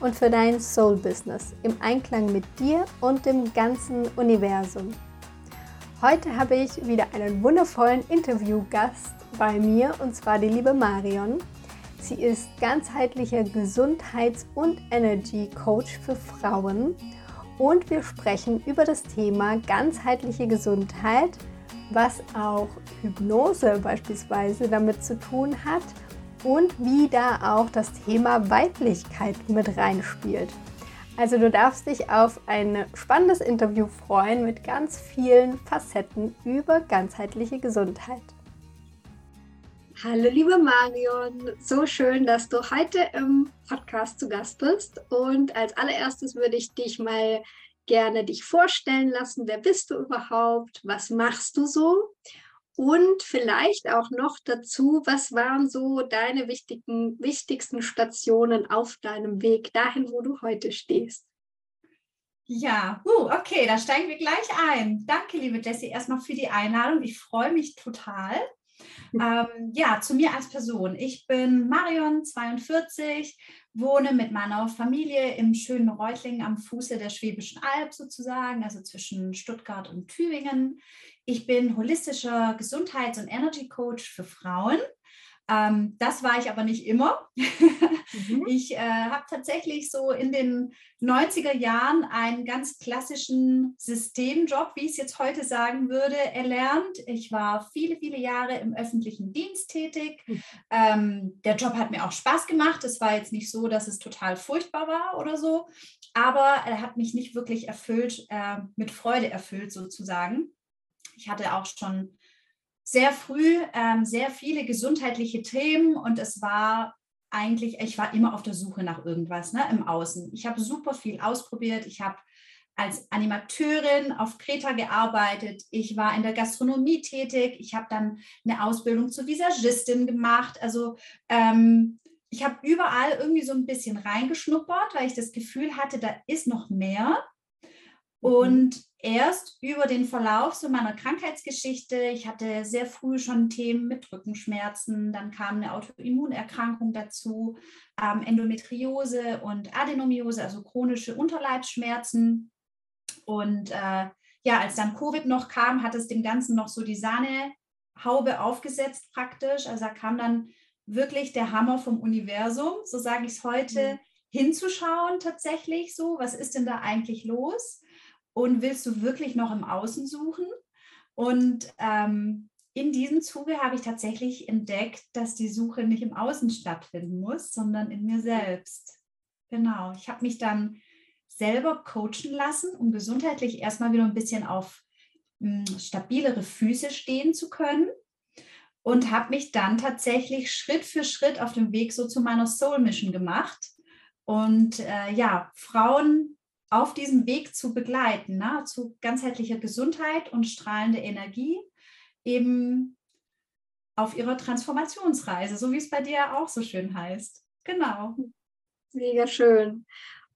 und für dein Soul Business im Einklang mit dir und dem ganzen Universum. Heute habe ich wieder einen wundervollen Interviewgast bei mir und zwar die liebe Marion. Sie ist ganzheitlicher Gesundheits- und Energy Coach für Frauen und wir sprechen über das Thema ganzheitliche Gesundheit, was auch Hypnose beispielsweise damit zu tun hat und wie da auch das Thema Weiblichkeit mit reinspielt. Also du darfst dich auf ein spannendes Interview freuen mit ganz vielen Facetten über ganzheitliche Gesundheit. Hallo liebe Marion, so schön, dass du heute im Podcast zu Gast bist. Und als allererstes würde ich dich mal gerne dich vorstellen lassen. Wer bist du überhaupt? Was machst du so? Und vielleicht auch noch dazu, was waren so deine wichtigen, wichtigsten Stationen auf deinem Weg dahin, wo du heute stehst? Ja, uh, okay, da steigen wir gleich ein. Danke, liebe Jessie, erstmal für die Einladung. Ich freue mich total. Ähm, ja, zu mir als Person. Ich bin Marion, 42, wohne mit meiner Familie im schönen Reutlingen am Fuße der Schwäbischen Alb sozusagen, also zwischen Stuttgart und Tübingen. Ich bin holistischer Gesundheits- und Energy Coach für Frauen. Ähm, das war ich aber nicht immer. Mhm. Ich äh, habe tatsächlich so in den 90er Jahren einen ganz klassischen Systemjob, wie ich es jetzt heute sagen würde, erlernt. Ich war viele, viele Jahre im öffentlichen Dienst tätig. Mhm. Ähm, der Job hat mir auch Spaß gemacht. Es war jetzt nicht so, dass es total furchtbar war oder so, aber er hat mich nicht wirklich erfüllt, äh, mit Freude erfüllt sozusagen. Ich hatte auch schon sehr früh ähm, sehr viele gesundheitliche Themen und es war eigentlich, ich war immer auf der Suche nach irgendwas ne, im Außen. Ich habe super viel ausprobiert. Ich habe als Animateurin auf Kreta gearbeitet. Ich war in der Gastronomie tätig. Ich habe dann eine Ausbildung zur Visagistin gemacht. Also ähm, ich habe überall irgendwie so ein bisschen reingeschnuppert, weil ich das Gefühl hatte, da ist noch mehr. Mhm. Und erst über den Verlauf so meiner Krankheitsgeschichte, ich hatte sehr früh schon Themen mit Rückenschmerzen, dann kam eine Autoimmunerkrankung dazu, ähm, Endometriose und Adenomiose, also chronische Unterleibsschmerzen. Und äh, ja, als dann Covid noch kam, hat es dem Ganzen noch so die Sahnehaube aufgesetzt praktisch. Also da kam dann wirklich der Hammer vom Universum, so sage ich es heute, mhm. hinzuschauen tatsächlich so, was ist denn da eigentlich los? Und willst du wirklich noch im Außen suchen? Und ähm, in diesem Zuge habe ich tatsächlich entdeckt, dass die Suche nicht im Außen stattfinden muss, sondern in mir selbst. Genau. Ich habe mich dann selber coachen lassen, um gesundheitlich erstmal wieder ein bisschen auf hm, stabilere Füße stehen zu können. Und habe mich dann tatsächlich Schritt für Schritt auf dem Weg so zu meiner Soul Mission gemacht. Und äh, ja, Frauen auf diesem Weg zu begleiten, ne, zu ganzheitlicher Gesundheit und strahlende Energie, eben auf ihrer Transformationsreise, so wie es bei dir auch so schön heißt. Genau. Mega schön.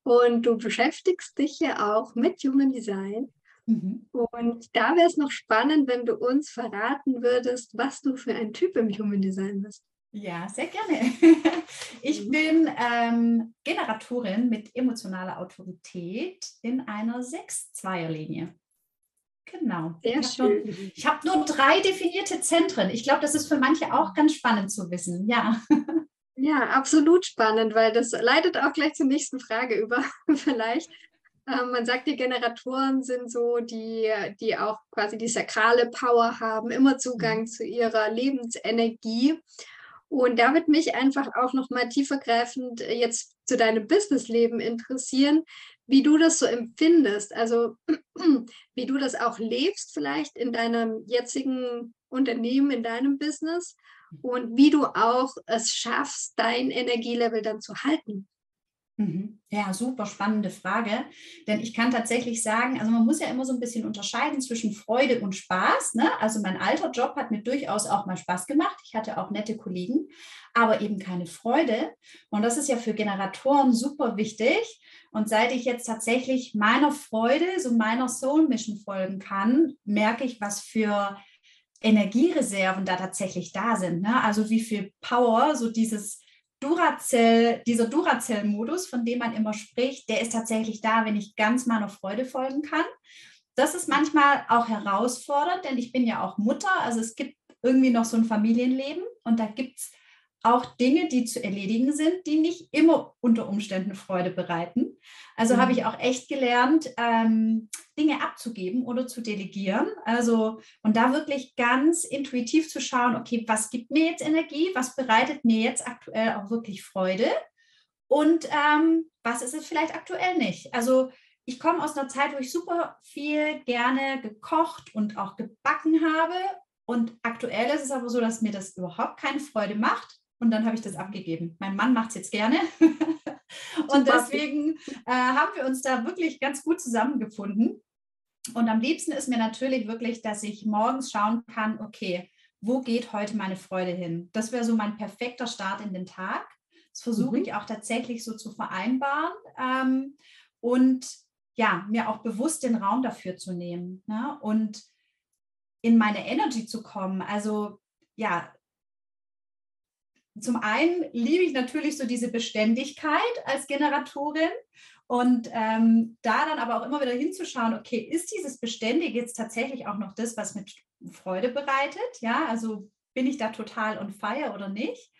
Und du beschäftigst dich ja auch mit Human Design. Mhm. Und da wäre es noch spannend, wenn du uns verraten würdest, was du für ein Typ im Human Design bist. Ja, sehr gerne. Ich mhm. bin ähm, Generatorin mit emotionaler Autorität in einer 6-2er-Linie. Genau. Sehr ich schön. Nur, ich habe nur drei definierte Zentren. Ich glaube, das ist für manche auch ganz spannend zu wissen. Ja. Ja, absolut spannend, weil das leitet auch gleich zur nächsten Frage über, vielleicht. Ähm, man sagt, die Generatoren sind so, die, die auch quasi die sakrale Power haben, immer Zugang mhm. zu ihrer Lebensenergie. Und da wird mich einfach auch noch mal tiefergreifend äh, jetzt zu deinem Businessleben interessieren, wie du das so empfindest. Also wie du das auch lebst vielleicht in deinem jetzigen Unternehmen, in deinem Business und wie du auch es schaffst, dein Energielevel dann zu halten. Mhm. Ja, super spannende Frage. Denn ich kann tatsächlich sagen, also man muss ja immer so ein bisschen unterscheiden zwischen Freude und Spaß. Ne? Also mein alter Job hat mir durchaus auch mal Spaß gemacht. Ich hatte auch nette Kollegen, aber eben keine Freude. Und das ist ja für Generatoren super wichtig. Und seit ich jetzt tatsächlich meiner Freude, so meiner Soul Mission folgen kann, merke ich, was für Energiereserven da tatsächlich da sind. Ne? Also wie viel Power so dieses Duracell, dieser Duracell-Modus, von dem man immer spricht, der ist tatsächlich da, wenn ich ganz meiner Freude folgen kann. Das ist manchmal auch herausfordernd, denn ich bin ja auch Mutter. Also es gibt irgendwie noch so ein Familienleben und da gibt es auch Dinge, die zu erledigen sind, die nicht immer unter Umständen Freude bereiten. Also mhm. habe ich auch echt gelernt, ähm, Dinge abzugeben oder zu delegieren. Also und da wirklich ganz intuitiv zu schauen, okay, was gibt mir jetzt Energie, was bereitet mir jetzt aktuell auch wirklich Freude und ähm, was ist es vielleicht aktuell nicht. Also ich komme aus einer Zeit, wo ich super viel gerne gekocht und auch gebacken habe. Und aktuell ist es aber so, dass mir das überhaupt keine Freude macht. Und dann habe ich das abgegeben. Mein Mann macht es jetzt gerne. und deswegen äh, haben wir uns da wirklich ganz gut zusammengefunden. Und am liebsten ist mir natürlich wirklich, dass ich morgens schauen kann, okay, wo geht heute meine Freude hin? Das wäre so mein perfekter Start in den Tag. Das versuche mhm. ich auch tatsächlich so zu vereinbaren ähm, und ja, mir auch bewusst den Raum dafür zu nehmen ne? und in meine Energy zu kommen. Also ja, zum einen liebe ich natürlich so diese Beständigkeit als Generatorin und ähm, da dann aber auch immer wieder hinzuschauen, okay, ist dieses Beständige jetzt tatsächlich auch noch das, was mit Freude bereitet? Ja, also bin ich da total on fire oder nicht?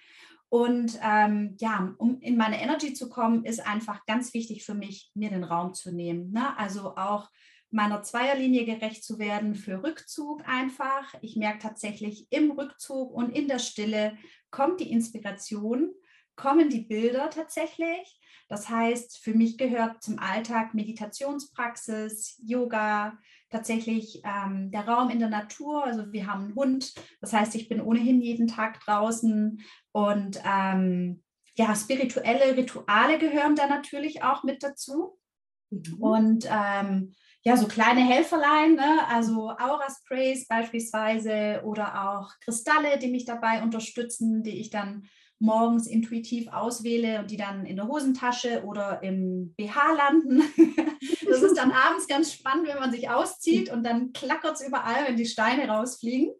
Und ähm, ja, um in meine Energy zu kommen, ist einfach ganz wichtig für mich, mir den Raum zu nehmen. Ne? Also auch meiner Zweierlinie gerecht zu werden für Rückzug einfach. Ich merke tatsächlich im Rückzug und in der Stille kommt die Inspiration, kommen die Bilder tatsächlich. Das heißt, für mich gehört zum Alltag Meditationspraxis, Yoga, tatsächlich ähm, der Raum in der Natur. Also wir haben einen Hund, das heißt, ich bin ohnehin jeden Tag draußen und ähm, ja, spirituelle Rituale gehören da natürlich auch mit dazu. Mhm. Und ähm, ja, so kleine Helferlein, ne? also Aura-Sprays beispielsweise oder auch Kristalle, die mich dabei unterstützen, die ich dann morgens intuitiv auswähle und die dann in der Hosentasche oder im BH landen. Das ist dann abends ganz spannend, wenn man sich auszieht und dann klackert es überall, wenn die Steine rausfliegen.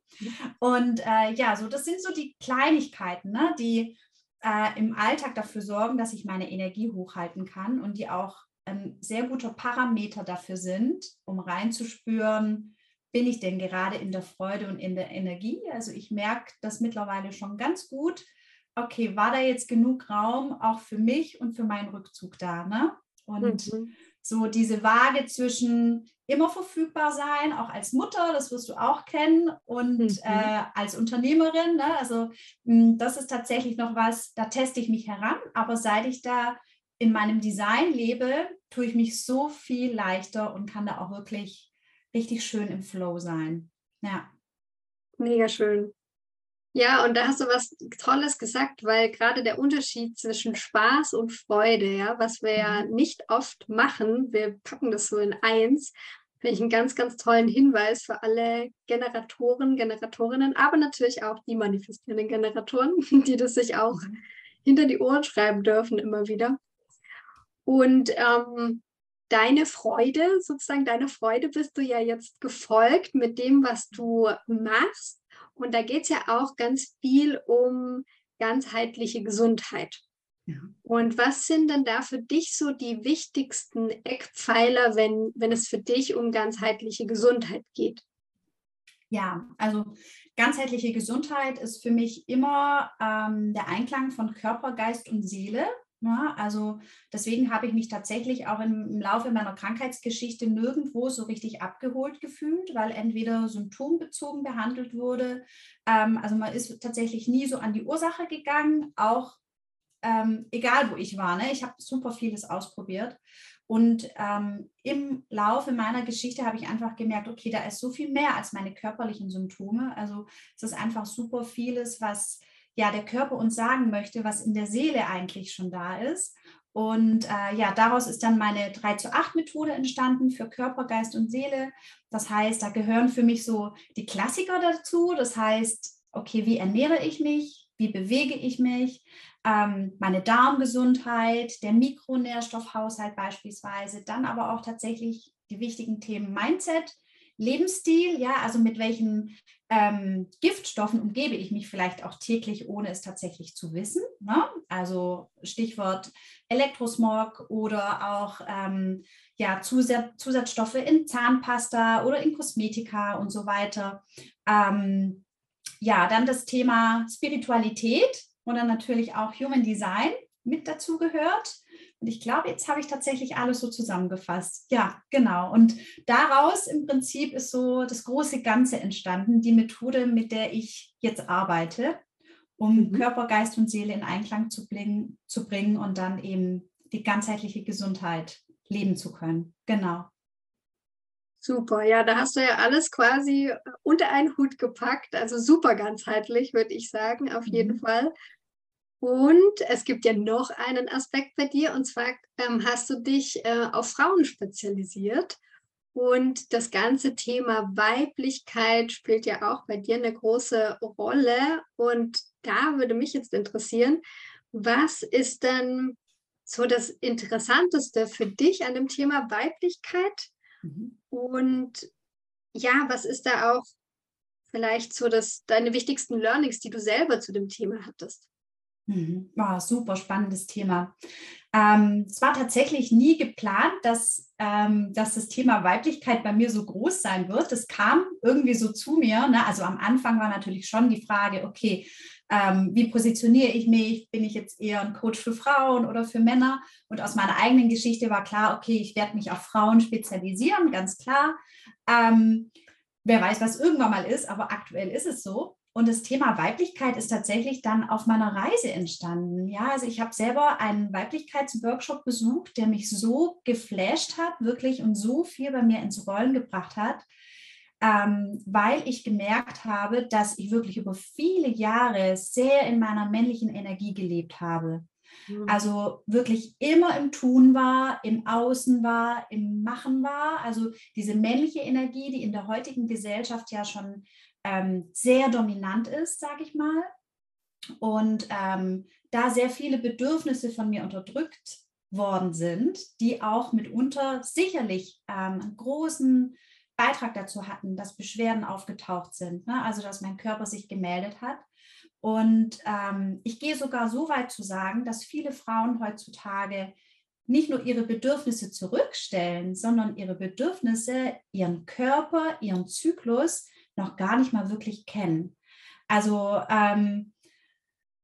Und äh, ja, so das sind so die Kleinigkeiten, ne? die äh, im Alltag dafür sorgen, dass ich meine Energie hochhalten kann und die auch ein sehr guter Parameter dafür sind, um reinzuspüren, bin ich denn gerade in der Freude und in der Energie? Also ich merke das mittlerweile schon ganz gut. Okay, war da jetzt genug Raum auch für mich und für meinen Rückzug da? Ne? Und mhm. so diese Waage zwischen immer verfügbar sein, auch als Mutter, das wirst du auch kennen, und mhm. äh, als Unternehmerin. Ne? Also hm, das ist tatsächlich noch was, da teste ich mich heran. Aber seit ich da in meinem Design lebe, tue ich mich so viel leichter und kann da auch wirklich richtig schön im Flow sein. Ja. Mega schön. Ja, und da hast du was Tolles gesagt, weil gerade der Unterschied zwischen Spaß und Freude, ja, was wir ja mhm. nicht oft machen, wir packen das so in eins, finde ich einen ganz, ganz tollen Hinweis für alle Generatoren, Generatorinnen, aber natürlich auch die manifestierenden Generatoren, die das sich auch mhm. hinter die Ohren schreiben dürfen immer wieder. Und ähm, deine Freude, sozusagen deine Freude bist du ja jetzt gefolgt mit dem, was du machst. Und da geht es ja auch ganz viel um ganzheitliche Gesundheit. Ja. Und was sind denn da für dich so die wichtigsten Eckpfeiler, wenn, wenn es für dich um ganzheitliche Gesundheit geht? Ja, also ganzheitliche Gesundheit ist für mich immer ähm, der Einklang von Körper, Geist und Seele. Ja, also deswegen habe ich mich tatsächlich auch im, im, Laufe meiner Krankheitsgeschichte nirgendwo so richtig abgeholt gefühlt, weil entweder symptombezogen behandelt wurde. Ähm, also man ist tatsächlich nie so an die Ursache gegangen, auch ähm, egal wo ich war. Ne? Ich habe super vieles ausprobiert. Und ähm, im Laufe meiner Geschichte habe ich einfach gemerkt, okay, da ist so viel mehr als meine körperlichen Symptome. Also es ist einfach super vieles, was ja der Körper uns sagen möchte, was in der Seele eigentlich schon da ist. Und äh, ja, daraus ist dann meine 3 zu 8 Methode entstanden für Körper, Geist und Seele. Das heißt, da gehören für mich so die Klassiker dazu. Das heißt, okay, wie ernähre ich mich? Wie bewege ich mich? Ähm, meine Darmgesundheit, der Mikronährstoffhaushalt beispielsweise. Dann aber auch tatsächlich die wichtigen Themen Mindset, Lebensstil, ja, also mit welchen ähm, Giftstoffen umgebe ich mich vielleicht auch täglich, ohne es tatsächlich zu wissen. Ne? Also Stichwort Elektrosmog oder auch ähm, ja, Zusatz, Zusatzstoffe in Zahnpasta oder in Kosmetika und so weiter. Ähm, ja, dann das Thema Spiritualität dann natürlich auch Human Design mit dazu gehört. Und ich glaube, jetzt habe ich tatsächlich alles so zusammengefasst. Ja, genau. Und daraus im Prinzip ist so das große Ganze entstanden, die Methode, mit der ich jetzt arbeite, um mhm. Körper, Geist und Seele in Einklang zu bringen, zu bringen und dann eben die ganzheitliche Gesundheit leben zu können. Genau. Super, ja, da hast du ja alles quasi unter einen Hut gepackt. Also super ganzheitlich, würde ich sagen, auf jeden mhm. Fall. Und es gibt ja noch einen Aspekt bei dir, und zwar ähm, hast du dich äh, auf Frauen spezialisiert. Und das ganze Thema Weiblichkeit spielt ja auch bei dir eine große Rolle. Und da würde mich jetzt interessieren, was ist denn so das Interessanteste für dich an dem Thema Weiblichkeit? Mhm. Und ja, was ist da auch vielleicht so das, deine wichtigsten Learnings, die du selber zu dem Thema hattest? Mhm. Oh, super spannendes Thema. Ähm, es war tatsächlich nie geplant, dass, ähm, dass das Thema Weiblichkeit bei mir so groß sein wird. Es kam irgendwie so zu mir. Ne? Also am Anfang war natürlich schon die Frage, okay, ähm, wie positioniere ich mich? Bin ich jetzt eher ein Coach für Frauen oder für Männer? Und aus meiner eigenen Geschichte war klar, okay, ich werde mich auf Frauen spezialisieren, ganz klar. Ähm, wer weiß, was irgendwann mal ist, aber aktuell ist es so. Und das Thema Weiblichkeit ist tatsächlich dann auf meiner Reise entstanden. Ja, also ich habe selber einen Weiblichkeitsworkshop besucht, der mich so geflasht hat, wirklich und so viel bei mir ins Rollen gebracht hat, ähm, weil ich gemerkt habe, dass ich wirklich über viele Jahre sehr in meiner männlichen Energie gelebt habe. Mhm. Also wirklich immer im Tun war, im Außen war, im Machen war. Also diese männliche Energie, die in der heutigen Gesellschaft ja schon ähm, sehr dominant ist, sage ich mal. Und ähm, da sehr viele Bedürfnisse von mir unterdrückt worden sind, die auch mitunter sicherlich ähm, einen großen Beitrag dazu hatten, dass Beschwerden aufgetaucht sind, ne? also dass mein Körper sich gemeldet hat. Und ähm, ich gehe sogar so weit zu sagen, dass viele Frauen heutzutage nicht nur ihre Bedürfnisse zurückstellen, sondern ihre Bedürfnisse, ihren Körper, ihren Zyklus noch gar nicht mal wirklich kennen. Also ähm,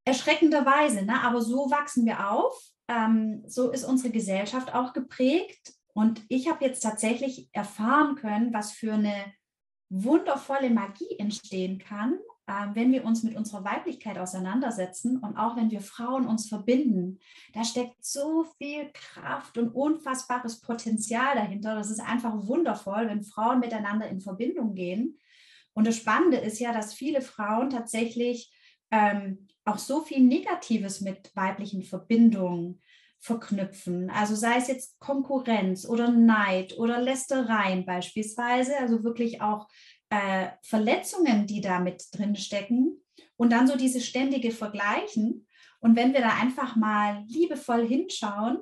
erschreckenderweise, ne? aber so wachsen wir auf. Ähm, so ist unsere Gesellschaft auch geprägt. Und ich habe jetzt tatsächlich erfahren können, was für eine wundervolle Magie entstehen kann, äh, wenn wir uns mit unserer Weiblichkeit auseinandersetzen und auch wenn wir Frauen uns verbinden. Da steckt so viel Kraft und unfassbares Potenzial dahinter. Das ist einfach wundervoll, wenn Frauen miteinander in Verbindung gehen. Und das Spannende ist ja, dass viele Frauen tatsächlich ähm, auch so viel Negatives mit weiblichen Verbindungen verknüpfen. Also sei es jetzt Konkurrenz oder Neid oder Lästereien beispielsweise, also wirklich auch äh, Verletzungen, die da mit drin stecken und dann so diese ständige Vergleichen. Und wenn wir da einfach mal liebevoll hinschauen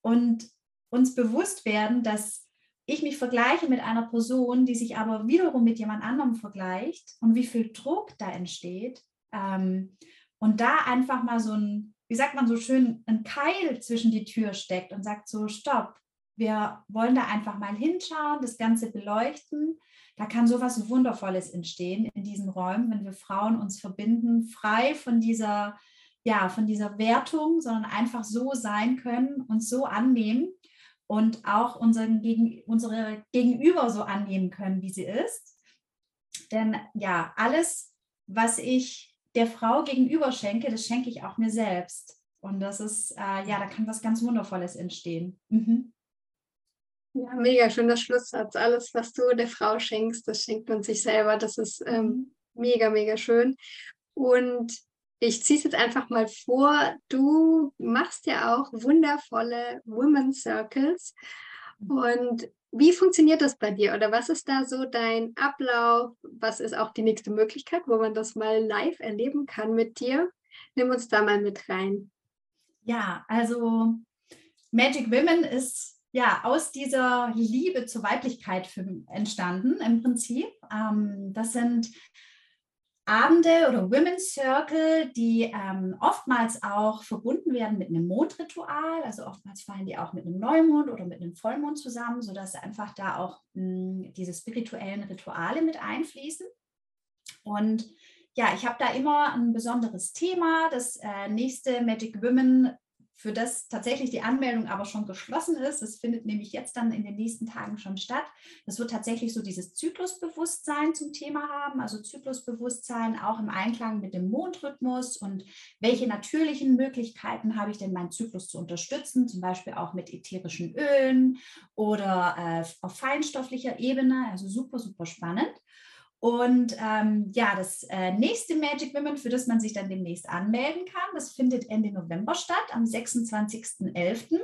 und uns bewusst werden, dass ich mich vergleiche mit einer Person, die sich aber wiederum mit jemand anderem vergleicht und wie viel Druck da entsteht. Ähm, und da einfach mal so ein, wie sagt man so schön, ein Keil zwischen die Tür steckt und sagt so, stopp, wir wollen da einfach mal hinschauen, das Ganze beleuchten. Da kann so was Wundervolles entstehen in diesen Räumen, wenn wir Frauen uns verbinden, frei von dieser, ja, von dieser Wertung, sondern einfach so sein können und so annehmen und auch unseren Gegen, unsere Gegenüber so annehmen können, wie sie ist. Denn ja, alles, was ich der Frau gegenüber schenke, das schenke ich auch mir selbst. Und das ist, äh, ja, da kann was ganz Wundervolles entstehen. Mhm. Ja, mega schöner Schlusssatz. Alles, was du der Frau schenkst, das schenkt man sich selber. Das ist ähm, mhm. mega, mega schön. Und ich ziehe es jetzt einfach mal vor. Du machst ja auch wundervolle Women Circles. Und wie funktioniert das bei dir? Oder was ist da so dein Ablauf? Was ist auch die nächste Möglichkeit, wo man das mal live erleben kann mit dir? Nimm uns da mal mit rein. Ja, also Magic Women ist ja aus dieser Liebe zur Weiblichkeit entstanden im Prinzip. Ähm, das sind Abende oder Women's Circle, die ähm, oftmals auch verbunden werden mit einem Mondritual. Also oftmals fallen die auch mit einem Neumond oder mit einem Vollmond zusammen, sodass einfach da auch mh, hm, diese spirituellen Rituale mit einfließen. Und ja, ich habe da immer ein besonderes Thema. Das äh, nächste Magic Women für das tatsächlich die Anmeldung aber schon geschlossen ist. Es findet nämlich jetzt dann in den nächsten Tagen schon statt. Das wird tatsächlich so dieses Zyklusbewusstsein zum Thema haben, also Zyklusbewusstsein auch im Einklang mit dem Mondrhythmus und welche natürlichen Möglichkeiten habe ich denn, meinen Zyklus zu unterstützen, zum Beispiel auch mit ätherischen Ölen oder äh, auf feinstofflicher Ebene, also super, super spannend. Und ähm, ja, das äh, nächste Magic Women, für das man sich dann demnächst anmelden kann, das findet Ende November statt, am 26.11.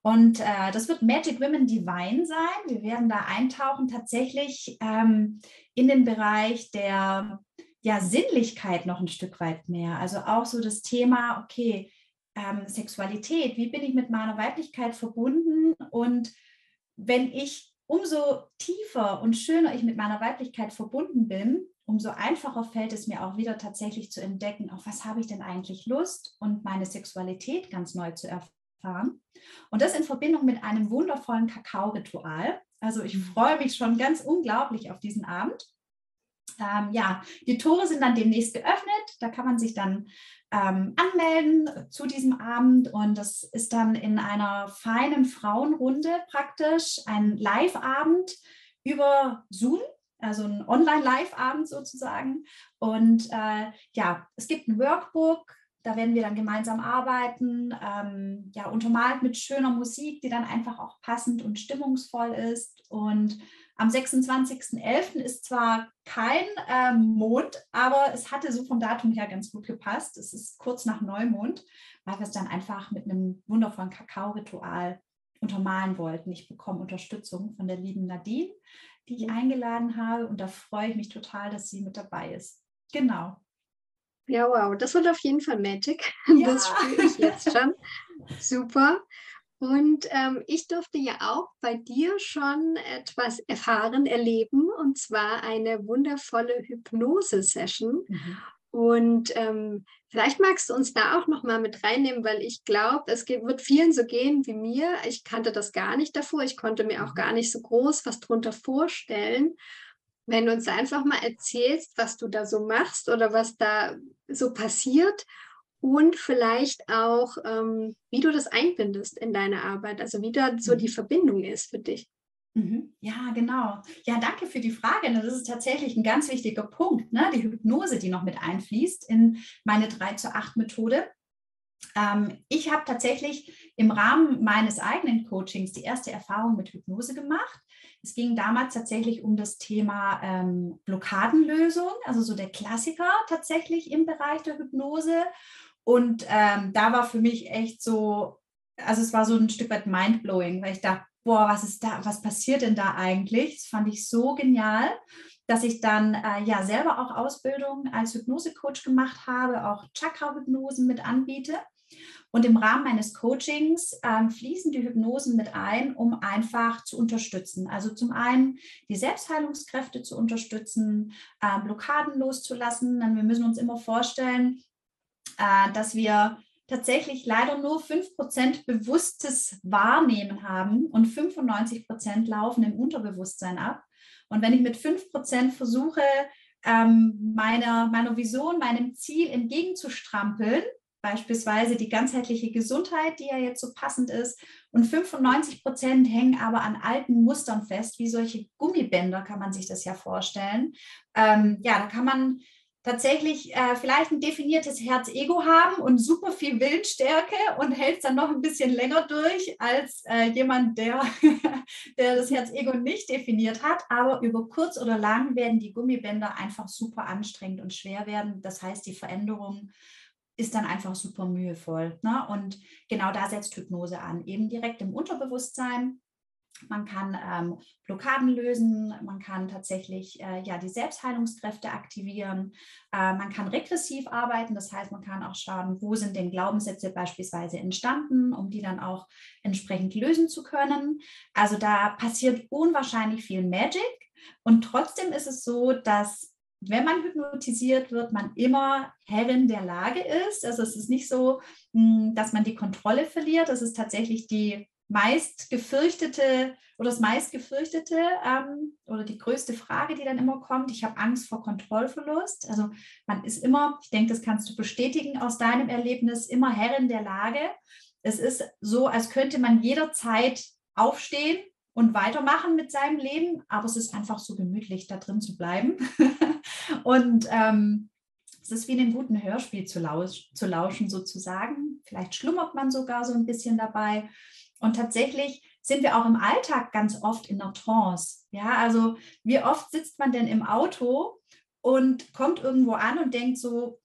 Und äh, das wird Magic Women Divine sein. Wir werden da eintauchen tatsächlich ähm, in den Bereich der ja, Sinnlichkeit noch ein Stück weit mehr. Also auch so das Thema, okay, ähm, Sexualität, wie bin ich mit meiner Weiblichkeit verbunden? Und wenn ich umso tiefer und schöner ich mit meiner Weiblichkeit verbunden bin, umso einfacher fällt es mir auch wieder tatsächlich zu entdecken, auf was habe ich denn eigentlich Lust und meine Sexualität ganz neu zu erfahren. Und das in Verbindung mit einem wundervollen Kakao-Ritual. Also ich mhm. freue mich schon ganz unglaublich auf diesen Abend. Ähm, ja, die Tore sind dann demnächst geöffnet. Da kann man sich dann ähm, anmelden zu diesem Abend und das ist dann in einer feinen Frauenrunde praktisch ein Live-Abend über Zoom, also ein Online-Live-Abend sozusagen. Und äh, ja, es gibt ein Workbook, da werden wir dann gemeinsam arbeiten, ähm, ja, untermalt mit schöner Musik, die dann einfach auch passend und stimmungsvoll ist. Und am 26.11. ist zwar kein äh, Mond, aber es hatte so vom Datum her ganz gut gepasst. Es ist kurz nach Neumond, weil wir es dann einfach mit einem wundervollen Kakao-Ritual untermalen wollten. Ich bekomme Unterstützung von der lieben Nadine, die ich eingeladen habe. Und da freue ich mich total, dass sie mit dabei ist. Genau. Ja, wow, das wird auf jeden Fall Magic. Ja. Das spüre ich jetzt schon. Super. Und ähm, ich durfte ja auch bei dir schon etwas erfahren, erleben, und zwar eine wundervolle Hypnose-Session. Mhm. Und ähm, vielleicht magst du uns da auch noch mal mit reinnehmen, weil ich glaube, es geht, wird vielen so gehen wie mir. Ich kannte das gar nicht davor. Ich konnte mir auch mhm. gar nicht so groß was drunter vorstellen. Wenn du uns einfach mal erzählst, was du da so machst oder was da so passiert und vielleicht auch, ähm, wie du das einbindest in deine Arbeit, also wie da so die mhm. Verbindung ist für dich. Mhm. Ja, genau. Ja, danke für die Frage. Das ist tatsächlich ein ganz wichtiger Punkt, ne? die Hypnose, die noch mit einfließt in meine 3 zu 8 Methode. Ähm, ich habe tatsächlich im Rahmen meines eigenen Coachings die erste Erfahrung mit Hypnose gemacht. Es ging damals tatsächlich um das Thema ähm, Blockadenlösung, also so der Klassiker tatsächlich im Bereich der Hypnose. Und ähm, da war für mich echt so, also es war so ein Stück weit mindblowing, weil ich dachte, boah, was ist da, was passiert denn da eigentlich? Das fand ich so genial, dass ich dann äh, ja selber auch Ausbildung als Hypnosecoach gemacht habe, auch Chakra-Hypnosen mit anbiete. Und im Rahmen meines Coachings ähm, fließen die Hypnosen mit ein, um einfach zu unterstützen. Also zum einen die Selbstheilungskräfte zu unterstützen, äh, Blockaden loszulassen. Denn wir müssen uns immer vorstellen, äh, dass wir tatsächlich leider nur 5% bewusstes Wahrnehmen haben und 95% laufen im Unterbewusstsein ab. Und wenn ich mit 5% versuche, ähm, meiner, meiner Vision, meinem Ziel entgegenzustrampeln, beispielsweise die ganzheitliche Gesundheit, die ja jetzt so passend ist, und 95 Prozent hängen aber an alten Mustern fest, wie solche Gummibänder kann man sich das ja vorstellen. Ähm, ja, da kann man tatsächlich äh, vielleicht ein definiertes Herz-Ego haben und super viel Willensstärke und hält es dann noch ein bisschen länger durch als äh, jemand, der, der das Herz-Ego nicht definiert hat. Aber über kurz oder lang werden die Gummibänder einfach super anstrengend und schwer werden. Das heißt, die Veränderung ist dann einfach super mühevoll. Ne? Und genau da setzt Hypnose an, eben direkt im Unterbewusstsein. Man kann ähm, Blockaden lösen, man kann tatsächlich äh, ja, die Selbstheilungskräfte aktivieren, äh, man kann regressiv arbeiten, das heißt, man kann auch schauen, wo sind denn Glaubenssätze beispielsweise entstanden, um die dann auch entsprechend lösen zu können. Also da passiert unwahrscheinlich viel Magic und trotzdem ist es so, dass wenn man hypnotisiert wird, man immer Herrin der Lage ist. Also es ist nicht so, hm, dass man die Kontrolle verliert. Es ist tatsächlich die meist gefürchtete oder das meist gefürchtete ähm, oder die größte Frage, die dann immer kommt. Ich habe Angst vor Kontrollverlust. Also man ist immer, ich denke, das kannst du bestätigen aus deinem Erlebnis, immer Herrin der Lage. Es ist so, als könnte man jederzeit aufstehen und weitermachen mit seinem Leben, aber es ist einfach so gemütlich, da drin zu bleiben. und ähm, es ist wie in einem guten Hörspiel zu, lausch, zu lauschen, sozusagen. Vielleicht schlummert man sogar so ein bisschen dabei. Und tatsächlich sind wir auch im Alltag ganz oft in einer Trance. Ja, also wie oft sitzt man denn im Auto und kommt irgendwo an und denkt so,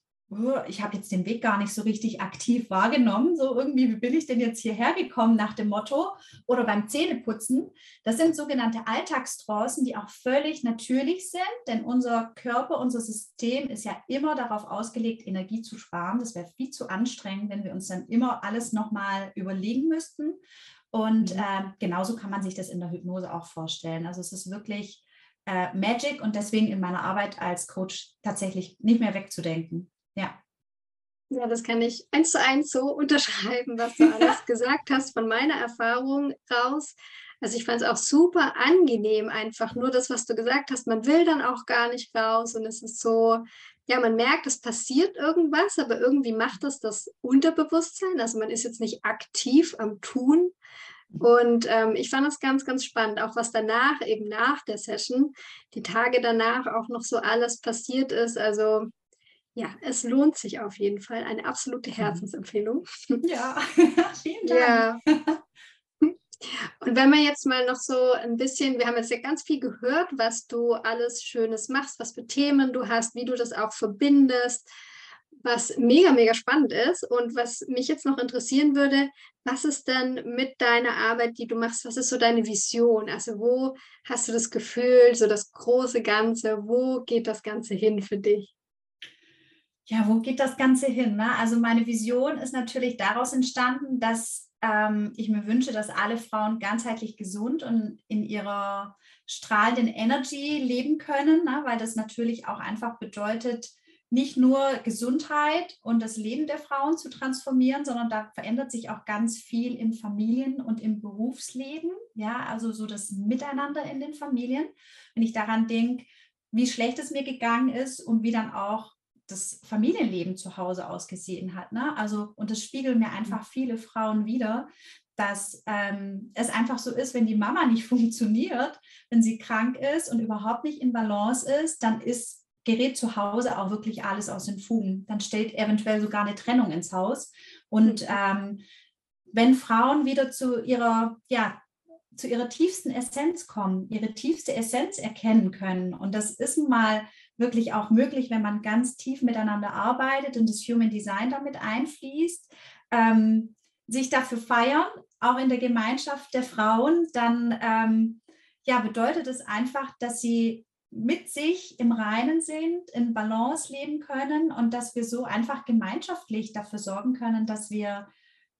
ich habe jetzt den Weg gar nicht so richtig aktiv wahrgenommen. So irgendwie, wie bin ich denn jetzt hierher gekommen nach dem Motto? Oder beim Zähneputzen. Das sind sogenannte Alltagstrancen, die auch völlig natürlich sind, denn unser Körper, unser System ist ja immer darauf ausgelegt, Energie zu sparen. Das wäre viel zu anstrengend, wenn wir uns dann immer alles nochmal überlegen müssten. Und mhm. äh, genauso kann man sich das in der Hypnose auch vorstellen. Also es ist wirklich äh, Magic und deswegen in meiner Arbeit als Coach tatsächlich nicht mehr wegzudenken. Ja. Ja, das kann ich eins zu eins so unterschreiben, was du alles gesagt hast, von meiner Erfahrung raus. Also ich fand es auch super angenehm, einfach nur das, was du gesagt hast. Man will dann auch gar nicht raus und es ist so, ja, man merkt, es passiert irgendwas, aber irgendwie macht das das Unterbewusstsein. Also man ist jetzt nicht aktiv am Tun. Und ähm, ich fand das ganz, ganz spannend, auch was danach, eben nach der Session, die Tage danach auch noch so alles passiert ist. Also ja, es lohnt sich auf jeden Fall. Eine absolute mhm. Herzensempfehlung. Ja, vielen Dank. Ja. Und wenn wir jetzt mal noch so ein bisschen, wir haben jetzt ja ganz viel gehört, was du alles Schönes machst, was für Themen du hast, wie du das auch verbindest, was mega, mega spannend ist. Und was mich jetzt noch interessieren würde, was ist denn mit deiner Arbeit, die du machst, was ist so deine Vision? Also wo hast du das Gefühl, so das große Ganze, wo geht das Ganze hin für dich? Ja, wo geht das Ganze hin? Ne? Also meine Vision ist natürlich daraus entstanden, dass ähm, ich mir wünsche, dass alle Frauen ganzheitlich gesund und in ihrer strahlenden Energy leben können, ne? weil das natürlich auch einfach bedeutet, nicht nur Gesundheit und das Leben der Frauen zu transformieren, sondern da verändert sich auch ganz viel im Familien- und im Berufsleben. Ja, also so das Miteinander in den Familien. Wenn ich daran denke, wie schlecht es mir gegangen ist und wie dann auch das Familienleben zu Hause ausgesehen hat. Ne? Also, und das spiegeln mir einfach mhm. viele Frauen wieder, dass ähm, es einfach so ist, wenn die Mama nicht funktioniert, wenn sie krank ist und überhaupt nicht in Balance ist, dann ist gerät zu Hause auch wirklich alles aus den Fugen. Dann stellt eventuell sogar eine Trennung ins Haus. Und mhm. ähm, wenn Frauen wieder zu ihrer, ja, zu ihrer tiefsten Essenz kommen, ihre tiefste Essenz erkennen können, und das ist mal wirklich auch möglich, wenn man ganz tief miteinander arbeitet und das Human Design damit einfließt, ähm, sich dafür feiern, auch in der Gemeinschaft der Frauen, dann ähm, ja, bedeutet es einfach, dass sie mit sich im Reinen sind, in Balance leben können und dass wir so einfach gemeinschaftlich dafür sorgen können, dass wir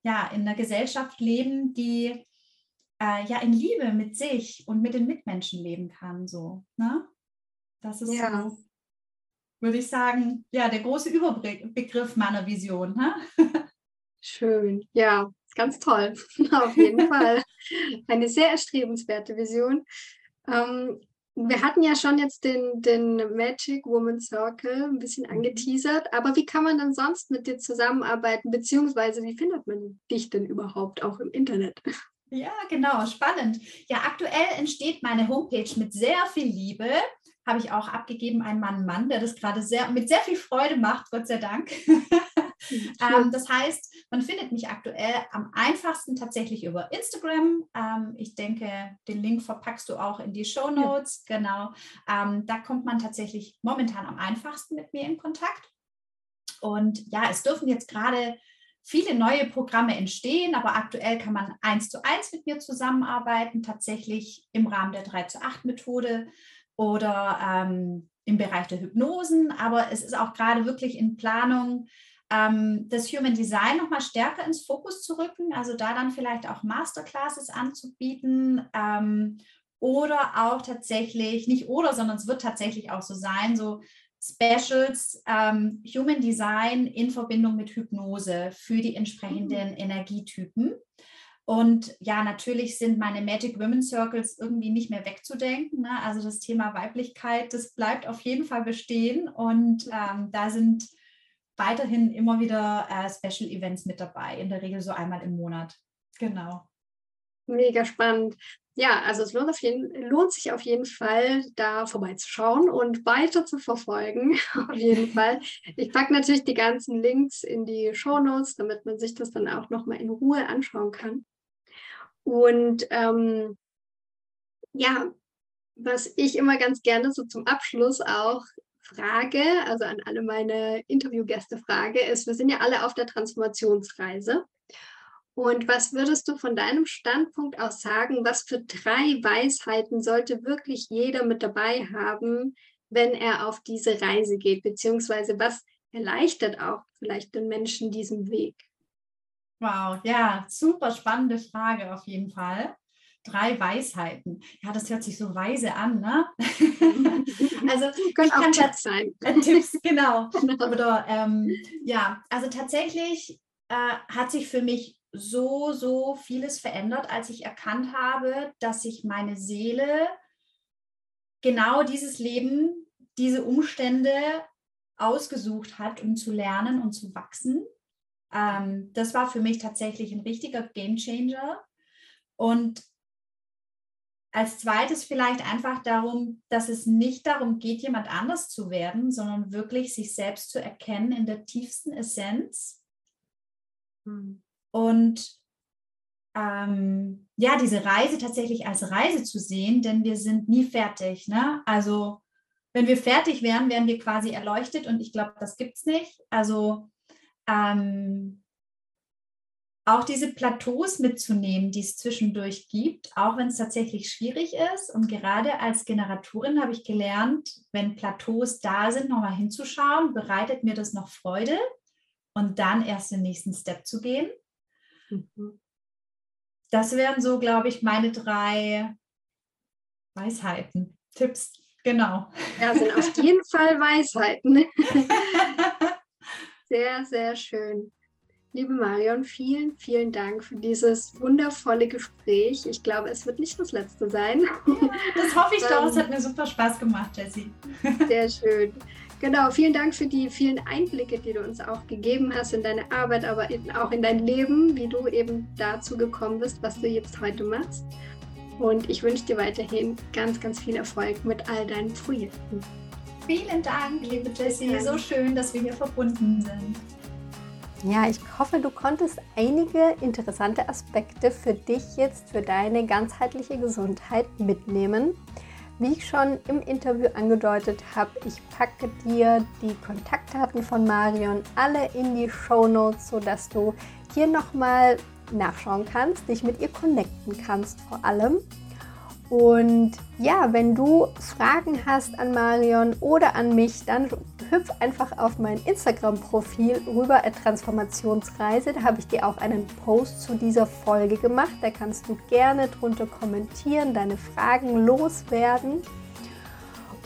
ja in einer Gesellschaft leben, die äh, ja in Liebe mit sich und mit den Mitmenschen leben kann. So, ne? Das ist ja. so, würde ich sagen, ja, der große Überbegriff meiner Vision. Ne? Schön, ja, ganz toll, auf jeden Fall. Eine sehr erstrebenswerte Vision. Ähm, wir hatten ja schon jetzt den, den Magic Woman Circle ein bisschen mhm. angeteasert, aber wie kann man denn sonst mit dir zusammenarbeiten, beziehungsweise wie findet man dich denn überhaupt auch im Internet? Ja, genau, spannend. Ja, aktuell entsteht meine Homepage mit sehr viel Liebe habe ich auch abgegeben an meinen Mann, der das gerade sehr mit sehr viel Freude macht, Gott sei Dank. ähm, das heißt, man findet mich aktuell am einfachsten tatsächlich über Instagram. Ähm, ich denke, den Link verpackst du auch in die Show Notes. Ja. Genau. Ähm, da kommt man tatsächlich momentan am einfachsten mit mir in Kontakt. Und ja, es dürfen jetzt gerade viele neue Programme entstehen, aber aktuell kann man eins zu eins mit mir zusammenarbeiten, tatsächlich im Rahmen der 3 zu 8 Methode oder ähm, im Bereich der Hypnosen. Aber es ist auch gerade wirklich in Planung, ähm, das Human Design nochmal stärker ins Fokus zu rücken, also da dann vielleicht auch Masterclasses anzubieten ähm, oder auch tatsächlich, nicht oder, sondern es wird tatsächlich auch so sein, so Specials ähm, Human Design in Verbindung mit Hypnose für die entsprechenden mhm. Energietypen. Und ja, natürlich sind meine Magic Women Circles irgendwie nicht mehr wegzudenken. Ne? Also das Thema Weiblichkeit, das bleibt auf jeden Fall bestehen. Und ähm, da sind weiterhin immer wieder äh, Special Events mit dabei, in der Regel so einmal im Monat. Genau. Mega spannend. Ja, also es lohnt, jeden, lohnt, sich auf jeden Fall, da vorbeizuschauen und weiter zu verfolgen. auf jeden Fall. Ich packe natürlich die ganzen Links in die Show Notes, damit man sich das dann auch nochmal in Ruhe anschauen kann. Und ähm, ja, was ich immer ganz gerne so zum Abschluss auch frage, also an alle meine Interviewgäste frage, ist, wir sind ja alle auf der Transformationsreise. Und was würdest du von deinem Standpunkt aus sagen, was für drei Weisheiten sollte wirklich jeder mit dabei haben, wenn er auf diese Reise geht, beziehungsweise was erleichtert auch vielleicht den Menschen diesen Weg? Wow, ja, super spannende Frage auf jeden Fall. Drei Weisheiten. Ja, das hört sich so weise an, ne? also können auch Tipps sein. Äh, Tipps, genau. Oder ähm, ja, also tatsächlich äh, hat sich für mich so, so vieles verändert, als ich erkannt habe, dass sich meine Seele genau dieses Leben, diese Umstände ausgesucht hat, um zu lernen und zu wachsen. Ähm, das war für mich tatsächlich ein richtiger Game Changer. Und als zweites vielleicht einfach darum, dass es nicht darum geht, jemand anders zu werden, sondern wirklich sich selbst zu erkennen in der tiefsten Essenz. Mhm und ähm, ja, diese Reise tatsächlich als Reise zu sehen, denn wir sind nie fertig. Ne? Also wenn wir fertig wären, wären wir quasi erleuchtet und ich glaube, das gibt es nicht. Also ähm, auch diese Plateaus mitzunehmen, die es zwischendurch gibt, auch wenn es tatsächlich schwierig ist. Und gerade als Generatorin habe ich gelernt, wenn Plateaus da sind, nochmal hinzuschauen, bereitet mir das noch Freude und dann erst den nächsten Step zu gehen. Mhm. Das wären so, glaube ich, meine drei Weisheiten, Tipps, genau. Ja, sind auf jeden Fall Weisheiten. Sehr, sehr schön. Liebe Marion, vielen, vielen Dank für dieses wundervolle Gespräch. Ich glaube, es wird nicht das letzte sein. Das hoffe ich doch. Es hat mir super Spaß gemacht, Jessie. Sehr schön. Genau, vielen Dank für die vielen Einblicke, die du uns auch gegeben hast in deine Arbeit, aber auch in dein Leben, wie du eben dazu gekommen bist, was du jetzt heute machst. Und ich wünsche dir weiterhin ganz, ganz viel Erfolg mit all deinen Projekten. Vielen Dank, liebe Jessie. So schön, dass wir hier verbunden sind. Ja, ich hoffe, du konntest einige interessante Aspekte für dich jetzt, für deine ganzheitliche Gesundheit mitnehmen. Wie ich schon im Interview angedeutet habe, ich packe dir die Kontaktdaten von Marion alle in die Show Notes, sodass du hier nochmal nachschauen kannst, dich mit ihr connecten kannst vor allem. Und ja, wenn du Fragen hast an Marion oder an mich, dann hüpf einfach auf mein Instagram-Profil rüber, Transformationsreise. Da habe ich dir auch einen Post zu dieser Folge gemacht. Da kannst du gerne drunter kommentieren, deine Fragen loswerden.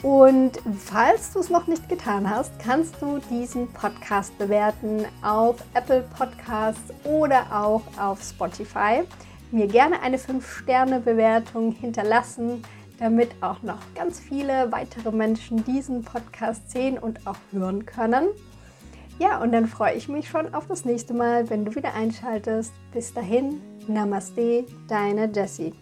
Und falls du es noch nicht getan hast, kannst du diesen Podcast bewerten auf Apple Podcasts oder auch auf Spotify mir gerne eine 5-Sterne-Bewertung hinterlassen, damit auch noch ganz viele weitere Menschen diesen Podcast sehen und auch hören können. Ja, und dann freue ich mich schon auf das nächste Mal, wenn du wieder einschaltest. Bis dahin, Namaste, deine Jessie.